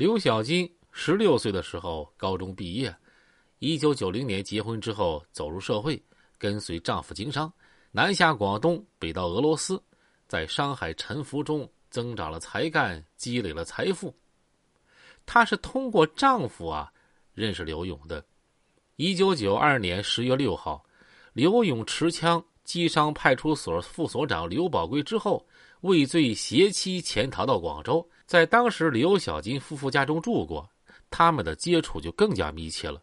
刘小金十六岁的时候高中毕业，一九九零年结婚之后走入社会，跟随丈夫经商，南下广东，北到俄罗斯，在商海沉浮中增长了才干，积累了财富。她是通过丈夫啊认识刘勇的。一九九二年十月六号，刘勇持枪击伤派出所副所长刘宝贵之后，畏罪携妻潜逃到广州。在当时刘小金夫妇家中住过，他们的接触就更加密切了。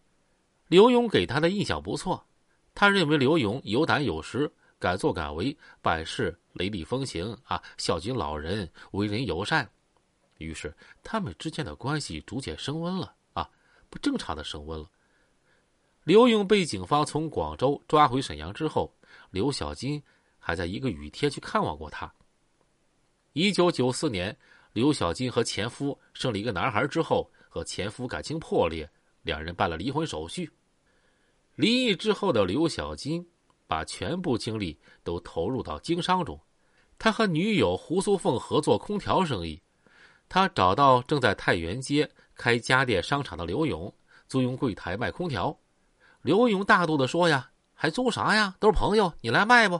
刘勇给他的印象不错，他认为刘勇有胆有识，敢作敢为，办事雷厉风行啊，孝敬老人，为人友善。于是他们之间的关系逐渐升温了啊，不正常的升温了。刘勇被警方从广州抓回沈阳之后，刘小金还在一个雨天去看望过他。一九九四年。刘小金和前夫生了一个男孩之后，和前夫感情破裂，两人办了离婚手续。离异之后的刘小金，把全部精力都投入到经商中。他和女友胡素凤合作空调生意。他找到正在太原街开家电商场的刘勇，租用柜台卖空调。刘勇大度的说：“呀，还租啥呀？都是朋友，你来卖不？”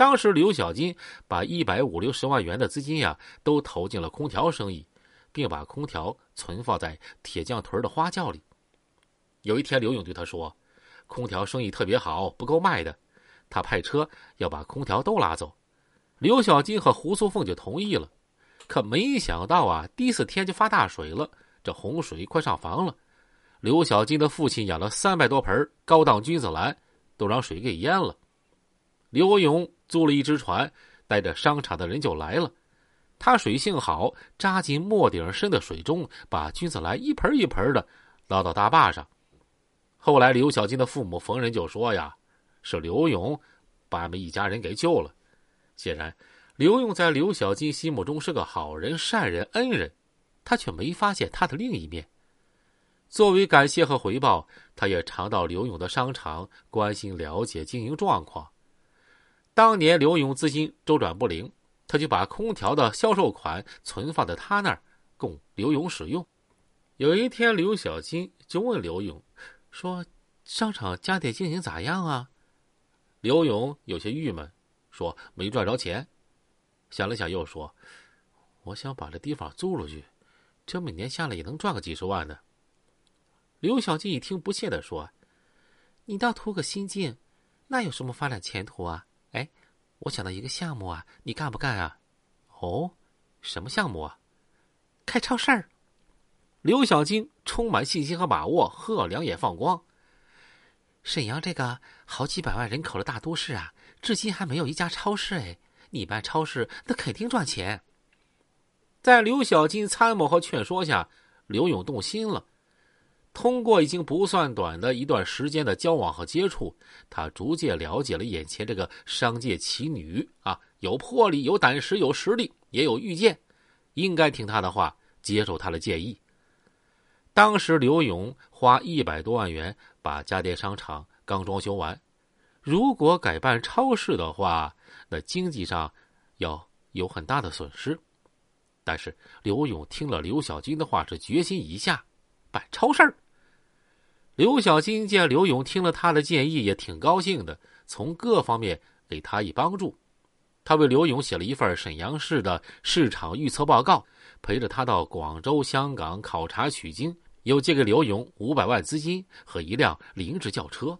当时刘小金把一百五六十万元的资金呀，都投进了空调生意，并把空调存放在铁匠屯的花轿里。有一天，刘勇对他说：“空调生意特别好，不够卖的。”他派车要把空调都拉走。刘小金和胡素凤就同意了。可没想到啊，第四天就发大水了，这洪水快上房了。刘小金的父亲养了三百多盆高档君子兰，都让水给淹了。刘勇。租了一只船，带着商场的人就来了。他水性好，扎进磨顶深的水中，把君子兰一盆一盆的捞到大坝上。后来，刘小金的父母逢人就说：“呀，是刘勇把俺们一家人给救了。”显然，刘勇在刘小金心目中是个好人、善人、恩人，他却没发现他的另一面。作为感谢和回报，他也常到刘勇的商场关心、了解经营状况。当年刘勇资金周转不灵，他就把空调的销售款存放在他那儿，供刘勇使用。有一天，刘小金就问刘勇说：“商场家电经营咋样啊？”刘勇有些郁闷，说：“没赚着钱。”想了想，又说：“我想把这地方租出去，这每年下来也能赚个几十万呢。”刘小金一听，不屑的说：“你倒图个心境，那有什么发展前途啊？”哎，我想到一个项目啊，你干不干啊？哦，什么项目啊？开超市儿。刘小金充满信心和把握，呵，两眼放光。沈阳这个好几百万人口的大都市啊，至今还没有一家超市哎。你办超市，那肯定赚钱。在刘小金参谋和劝说下，刘勇动心了。通过已经不算短的一段时间的交往和接触，他逐渐了解了眼前这个商界奇女啊，有魄力、有胆识、有实力，也有预见，应该听他的话，接受他的建议。当时刘勇花一百多万元把家电商场刚装修完，如果改办超市的话，那经济上要有很大的损失。但是刘勇听了刘小军的话，是决心一下。办超市儿。刘小金见刘勇听了他的建议，也挺高兴的，从各方面给他以帮助。他为刘勇写了一份沈阳市的市场预测报告，陪着他到广州、香港考察取经，又借给刘勇五百万资金和一辆凌志轿车。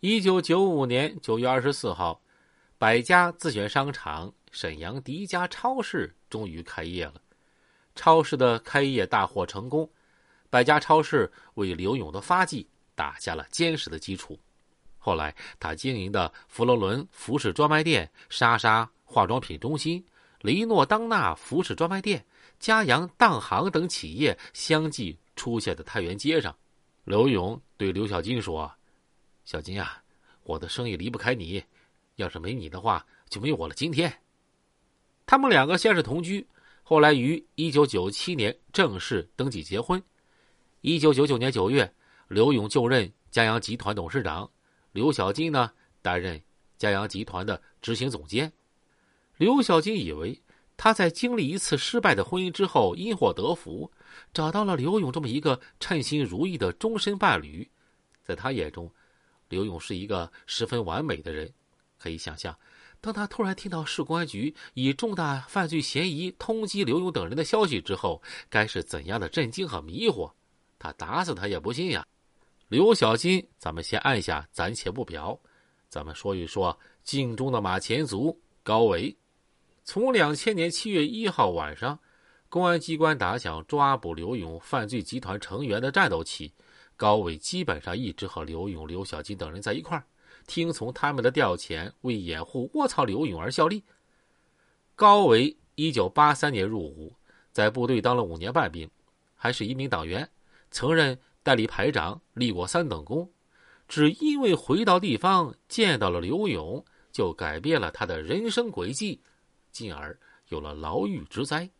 一九九五年九月二十四号，百家自选商场沈阳第一家超市终于开业了。超市的开业大获成功。百家超市为刘勇的发迹打下了坚实的基础。后来，他经营的佛罗伦服饰专卖店、莎莎化妆品中心、雷诺当纳服饰专卖店、嘉阳当行等企业相继出现在太原街上。刘勇对刘小金说：“小金啊，我的生意离不开你，要是没你的话，就没有我的今天。”他们两个先是同居，后来于一九九七年正式登记结婚。一九九九年九月，刘勇就任嘉阳集团董事长，刘小金呢担任嘉阳集团的执行总监。刘小金以为他在经历一次失败的婚姻之后，因祸得福，找到了刘勇这么一个称心如意的终身伴侣。在他眼中，刘勇是一个十分完美的人。可以想象，当他突然听到市公安局以重大犯罪嫌疑通缉刘勇等人的消息之后，该是怎样的震惊和迷惑。他打死他也不信呀。刘小金，咱们先按下，暂且不表。咱们说一说镜中的马前卒高伟。从两千年七月一号晚上，公安机关打响抓捕刘勇犯罪集团成员的战斗起，高伟基本上一直和刘勇、刘小金等人在一块儿，听从他们的调遣，为掩护卧槽刘勇而效力。高伟一九八三年入伍，在部队当了五年半兵，还是一名党员，曾任代理排长，立过三等功。只因为回到地方见到了刘勇，就改变了他的人生轨迹。进而有了牢狱之灾。